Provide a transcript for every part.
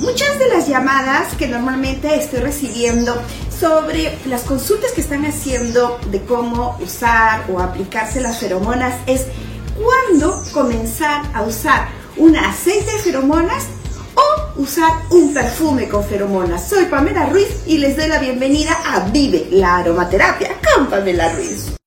muchas de las llamadas que normalmente estoy recibiendo sobre las consultas que están haciendo de cómo usar o aplicarse las feromonas es cuándo comenzar a usar un aceite de feromonas o usar un perfume con feromonas. Soy Pamela Ruiz y les doy la bienvenida a Vive la Aromaterapia con Pamela Ruiz.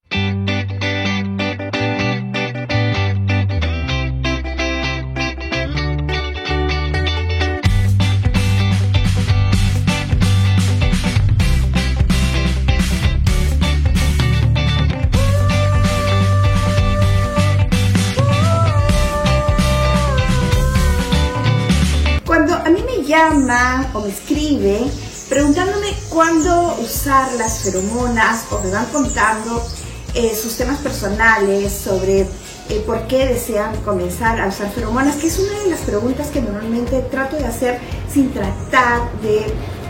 O me escribe preguntándome cuándo usar las feromonas o me van contando eh, sus temas personales sobre eh, por qué desean comenzar a usar feromonas, que es una de las preguntas que normalmente trato de hacer sin tratar de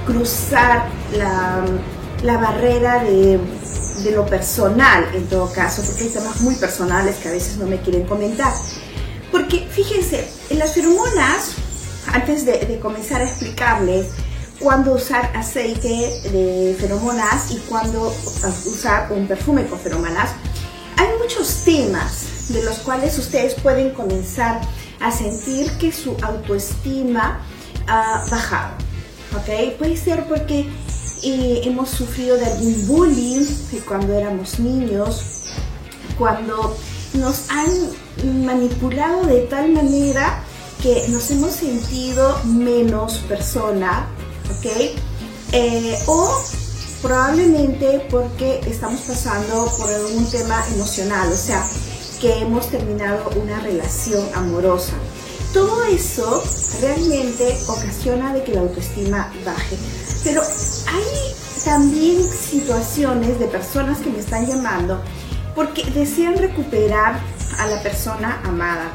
cruzar la, la barrera de, de lo personal en todo caso, porque hay temas muy personales que a veces no me quieren comentar. Porque fíjense, en las feromonas antes de, comenzar a explicarles cuándo usar aceite de feromonas y cuándo usar un perfume con feromonas, hay muchos temas de los cuales ustedes pueden comenzar a sentir que su autoestima ha bajado. ¿ok? Puede ser porque eh, hemos sufrido de algún bullying cuando éramos niños, cuando nos han manipulado de tal manera que nos hemos sentido menos persona, ¿ok? Eh, o probablemente porque estamos pasando por algún tema emocional, o sea, que hemos terminado una relación amorosa. Todo eso realmente ocasiona de que la autoestima baje. Pero hay también situaciones de personas que me están llamando porque desean recuperar a la persona amada.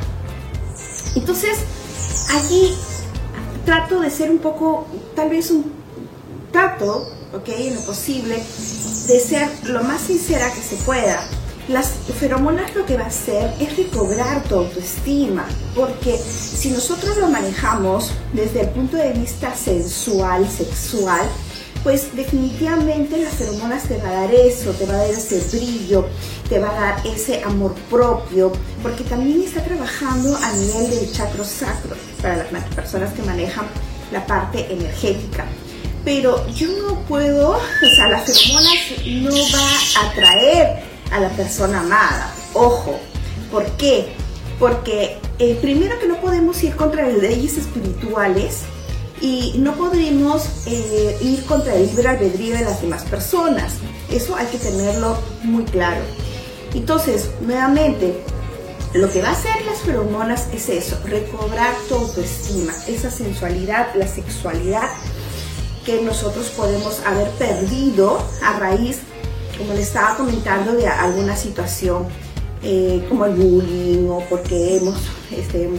Entonces, allí trato de ser un poco, tal vez un trato, ok, lo posible, de ser lo más sincera que se pueda. Las feromonas lo que va a hacer es recobrar tu autoestima, porque si nosotros lo manejamos desde el punto de vista sensual, sexual, pues definitivamente las feromonas te va a dar eso, te va a dar ese brillo, te va a dar ese amor propio, porque también está trabajando a nivel del chakro sacro para las personas que manejan la parte energética. Pero yo no puedo, o sea, las feromonas no va a atraer a la persona amada. Ojo, ¿por qué? Porque eh, primero que no podemos ir contra las leyes espirituales y no podemos eh, ir contra el libre albedrío de las demás personas. Eso hay que tenerlo muy claro. Entonces, nuevamente, lo que va a hacer las feromonas es eso, recobrar tu autoestima, esa sensualidad, la sexualidad que nosotros podemos haber perdido a raíz, como le estaba comentando, de alguna situación eh, como el bullying o porque hemos este,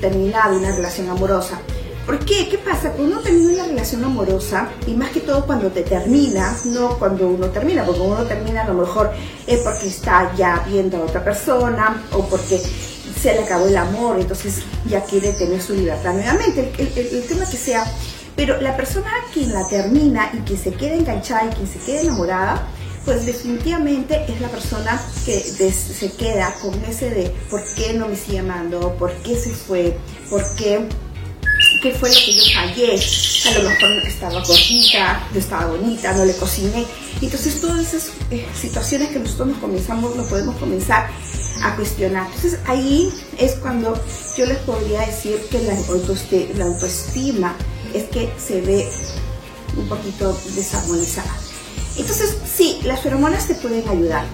terminado una relación amorosa. ¿Por qué? ¿Qué pasa? Cuando uno termina una relación amorosa, y más que todo cuando te termina, no cuando uno termina, porque uno termina a lo mejor es porque está ya viendo a otra persona o porque se le acabó el amor, entonces ya quiere tener su libertad nuevamente, el, tema que sea. Pero la persona que la termina y que se queda enganchada y que se queda enamorada, pues definitivamente es la persona que se queda con ese de por qué no me sigue amando, por qué se fue, por qué qué fue lo que yo fallé. A lo mejor estaba gordita, no estaba bonita, no le cociné. Entonces todas esas eh, situaciones que nosotros nos comenzamos, nos podemos comenzar a cuestionar. Entonces ahí es cuando yo les podría decir que la la autoestima es que se ve un poquito desarmonizada. Entonces sí, las feromonas te pueden ayudar.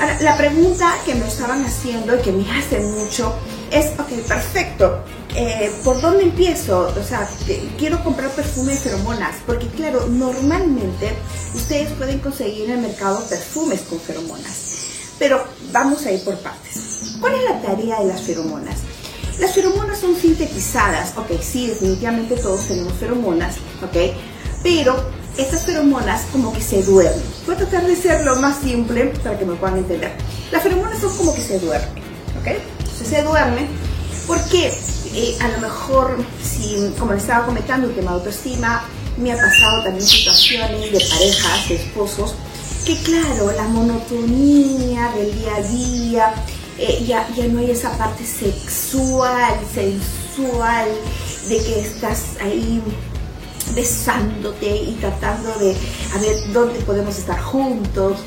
Ahora, la pregunta que me estaban haciendo y que me hacen mucho es, ok, perfecto, eh, ¿por dónde empiezo? O sea, quiero comprar perfume de feromonas, porque claro, normalmente ustedes pueden conseguir en el mercado perfumes con feromonas, pero vamos a ir por partes. ¿Cuál es la tarea de las feromonas? Las feromonas son sintetizadas, ok, sí, definitivamente todos tenemos feromonas, ok, pero estas feromonas como que se duermen. Voy a tratar de ser lo más simple para que me puedan entender. Las feromonas son como que se duermen, ok, se duermen porque eh, a lo mejor, como le estaba comentando, el tema de autoestima, me ha pasado también situaciones de parejas, de esposos, que claro, la monotonía del día a día, eh, ya, ya no hay esa parte sexual, sensual, de que estás ahí besándote y tratando de a ver dónde podemos estar juntos,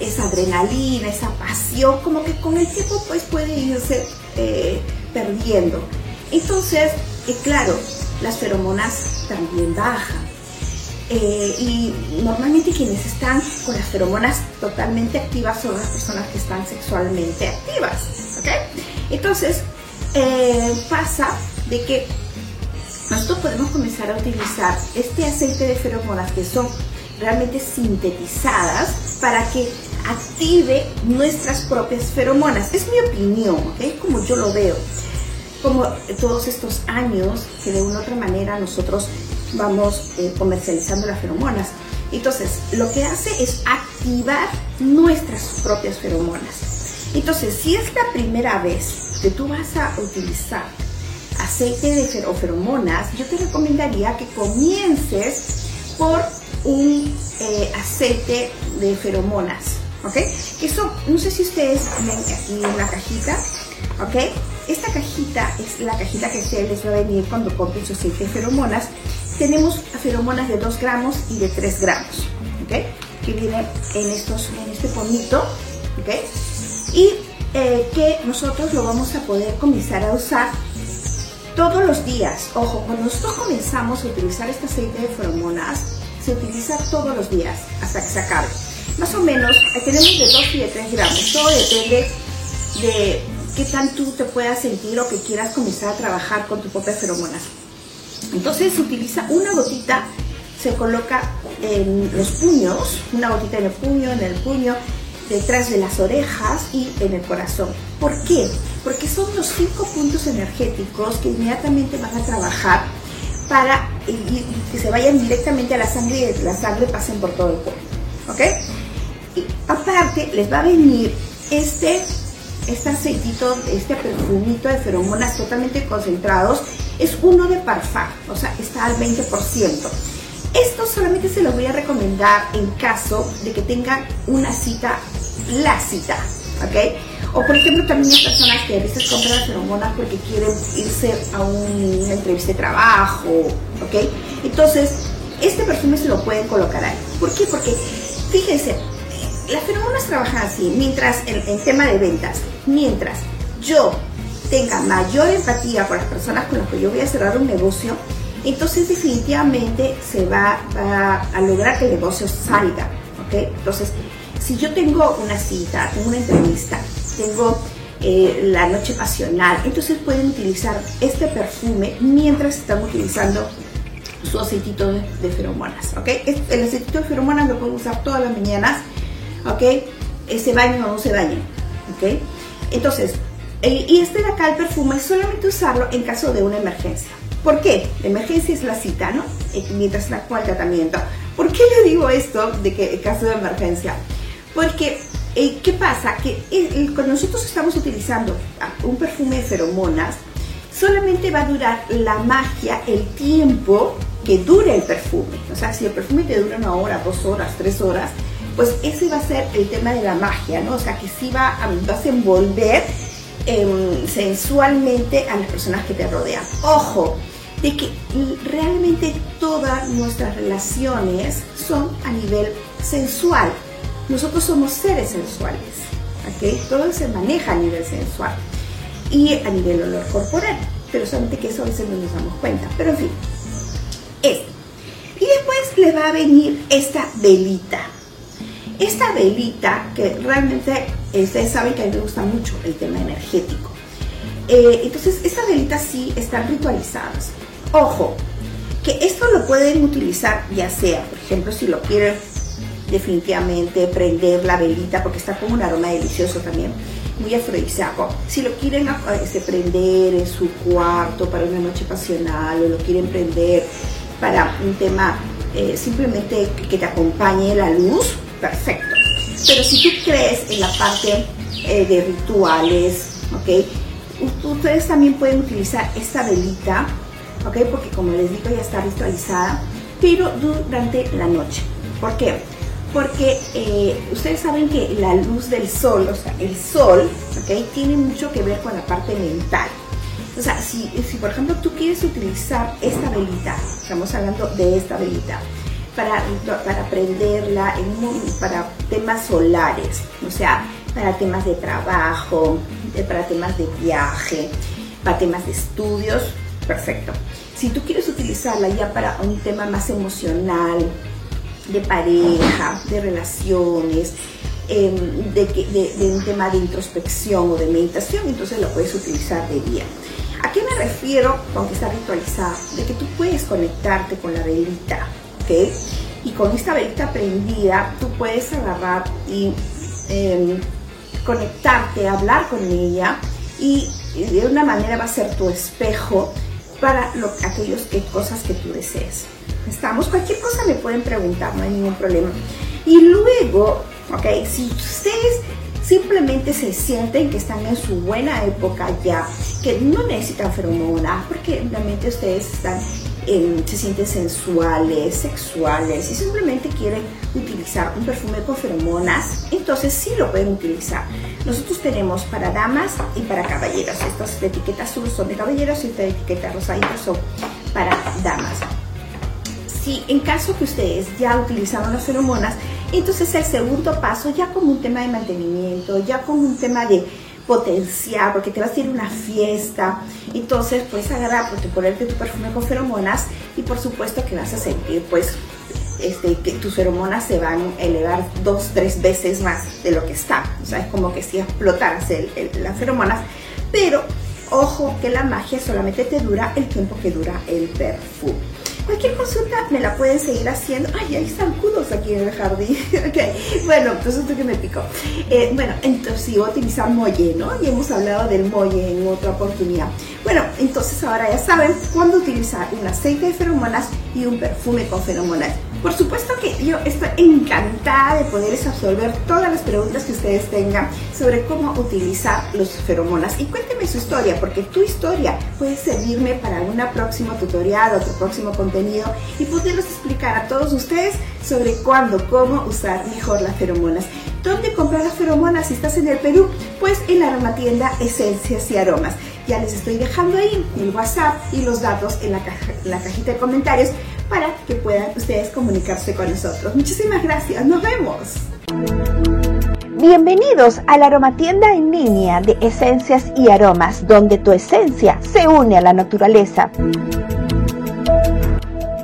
esa adrenalina, esa pasión, como que con el tiempo pues puede irse eh, perdiendo. Entonces, eh, claro, las feromonas también bajan. Eh, y normalmente quienes están con las feromonas totalmente activas son las personas que están sexualmente activas. Entonces, pasa de que nosotros podemos comenzar a utilizar este aceite de feromonas que son realmente sintetizadas para que active nuestras propias feromonas. Es mi opinión, ¿ok? Como yo lo veo. Como todos estos años que de una u otra manera nosotros vamos eh, comercializando las feromonas. Entonces, lo que hace es activar nuestras propias feromonas. Entonces, si es la primera vez que tú vas a utilizar aceite de feromonas, yo te recomendaría que comiences por un eh, aceite de feromonas, ¿ok? Eso, no sé si ustedes ven aquí una cajita, ¿ok? Esta cajita es la cajita que se les va a venir cuando compren su aceite de feromonas. Tenemos feromonas de 2 gramos y de 3 gramos. Que viene en, estos, en este pomito, ¿ok? Y eh, que nosotros lo vamos a poder comenzar a usar todos los días. Ojo, cuando nosotros comenzamos a utilizar este aceite de feromonas, se utiliza todos los días hasta que se acabe. Más o menos, tenemos de 2 y de 3 gramos. Todo depende de qué tan tú te puedas sentir o que quieras comenzar a trabajar con tu propia feromonas. Entonces utiliza una gotita, se coloca en los puños, una gotita en el puño, en el puño, detrás de las orejas y en el corazón. ¿Por qué? Porque son los cinco puntos energéticos que inmediatamente van a trabajar para que se vayan directamente a la sangre y la sangre pasen por todo el cuerpo. ¿Ok? Y aparte les va a venir este, este aceitito, este perfumito de feromonas totalmente concentrados. Es uno de parfum, o sea, está al 20%. Esto solamente se lo voy a recomendar en caso de que tengan una cita, la cita, ¿ok? O por ejemplo también hay personas que a veces compran feromonas porque quieren irse a una entrevista de trabajo, ¿ok? Entonces, este perfume se lo pueden colocar ahí. ¿Por qué? Porque, fíjense, las feromonas trabajan así, mientras, en, tema de ventas, mientras yo tenga mayor empatía con las personas con las que yo voy a cerrar un negocio, entonces definitivamente se va, a lograr que el negocio salga, ¿ok? Entonces, si yo tengo una cita, tengo una entrevista, tengo eh, la noche pasional, entonces pueden utilizar este perfume mientras están utilizando su aceitito de, feromonas, ¿ok? El aceitito de feromonas lo pueden usar todas las mañanas, ¿ok? Se bañen o no se bañen, ¿ok? Entonces, eh, y este de acá, el perfume, solamente usarlo en caso de una emergencia. ¿Por qué? La emergencia es la cita, ¿no? Eh, mientras la cual tratamiento. ¿Por qué le digo esto de que en caso de emergencia? Porque, eh, ¿qué pasa? Que cuando nosotros estamos utilizando un perfume de feromonas, solamente va a durar la magia, el tiempo que dure el perfume. O sea, si el perfume te dura una hora, dos horas, tres horas, pues ese va a ser el tema de la magia, ¿no? O sea, que sí va a, vas a envolver em, sensualmente a las personas que te rodean. Ojo, de que realmente todas nuestras relaciones son a nivel sensual. Nosotros somos seres sensuales, ¿ok? Todo se maneja a nivel sensual y a nivel olor corporal, pero solamente que eso a veces no nos damos cuenta. Pero en fin, esto. Y después le va a venir esta velita. Esta velita, que realmente ustedes saben que a mí me gusta mucho el tema energético. Eh, entonces, estas velitas sí están ritualizadas. Ojo, que esto lo pueden utilizar ya sea, por ejemplo, si lo quieren definitivamente prender la velita porque está con un aroma delicioso también, muy afrodisíaco. Si lo quieren este, prender en su cuarto para una noche pasional o lo quieren prender para un tema eh, simplemente que te acompañe la luz, perfecto. Pero si tú crees en la parte eh, de rituales, ¿ok? ustedes también pueden utilizar esta velita, ¿ok? Porque como les digo ya está ritualizada, pero durante la noche. ¿Por qué? Porque eh, ustedes saben que la luz del sol, o sea, el sol, ¿ok? Tiene mucho que ver con la parte mental. O sea, si, si por ejemplo tú quieres utilizar esta velita, estamos hablando de esta velita, para, para prenderla en para temas solares, o sea, para temas de trabajo, para temas de viaje, para temas de estudios, perfecto. Si tú quieres utilizarla ya para un tema más emocional, de pareja, de relaciones, em, de, de, un tema de introspección o de meditación, entonces lo puedes utilizar de día. ¿A qué me refiero con que está ritualizada? De que tú puedes conectarte con la velita, ¿ok? Y con esta velita prendida, tú puedes agarrar y em, conectarte, hablar con ella y, de una manera va a ser tu espejo para lo, aquellos que, cosas que tú desees. Estamos, cualquier cosa me pueden preguntar, no hay ningún problema. Y luego, ok, si ustedes simplemente se sienten que están en su buena época ya, que no necesitan feromonas, porque realmente ustedes están se sienten sensuales, sexuales y simplemente quieren utilizar un perfume con feromonas, entonces sí lo pueden utilizar. Nosotros tenemos para damas y para caballeros. Estas etiquetas azul son de caballeros y esta etiqueta rosadita son para damas. Si en caso que ustedes ya utilizaron las feromonas, entonces el segundo paso ya como un tema de mantenimiento, ya como un tema de potenciar, porque te vas a ir a una fiesta, entonces puedes agarrar, porque ponerte tu perfume con feromonas y por supuesto que vas a sentir pues este, que tus feromonas se van a elevar dos, tres veces más de lo que está. O sea, es como que si explotaras las feromonas, pero ojo que la magia solamente te dura el tiempo que dura el perfume. Cualquier consulta me la pueden seguir haciendo. Ay, hay zancudos aquí en el jardín. ok, bueno, entonces esto que me picó. Eh, bueno, entonces voy a utilizar molle, ¿no? Y hemos hablado del molle en otra oportunidad. Bueno, entonces ahora ya saben cuándo utilizar un aceite de feromonas y un perfume con feromonas. Por supuesto que yo estoy encantada de poderles absorber todas las preguntas que ustedes tengan sobre cómo utilizar los feromonas. Y cuénteme su historia, porque tu historia puede servirme para un próximo tutorial, otro próximo contenido y poderles explicar a todos ustedes sobre cuándo, cómo usar mejor las feromonas. ¿Dónde comprar las feromonas si estás en el Perú? Pues en la aromatienda Esencias y Aromas. Ya les estoy dejando ahí el WhatsApp y los datos en la, en la cajita de comentarios para que puedan ustedes comunicarse con nosotros. Muchísimas gracias, nos vemos. Bienvenidos a la aromatienda en línea de esencias y aromas, donde tu esencia se une a la naturaleza.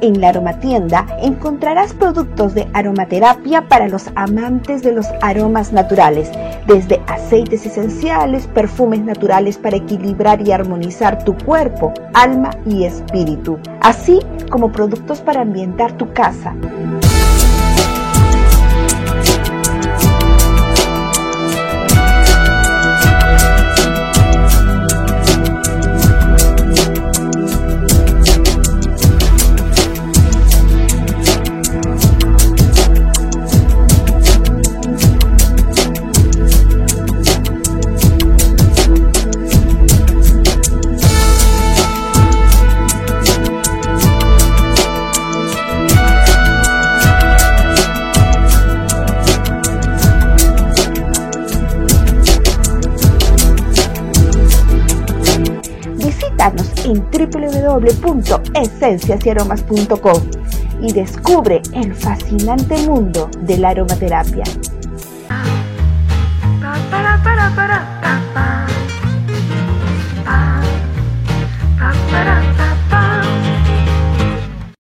En la aromatienda encontrarás productos de aromaterapia para los amantes de los aromas naturales, desde aceites esenciales, perfumes naturales para equilibrar y armonizar tu cuerpo, alma y espíritu, así como productos para ambientar tu casa. en www.esenciasyaromas.com y descubre el fascinante mundo de la aromaterapia.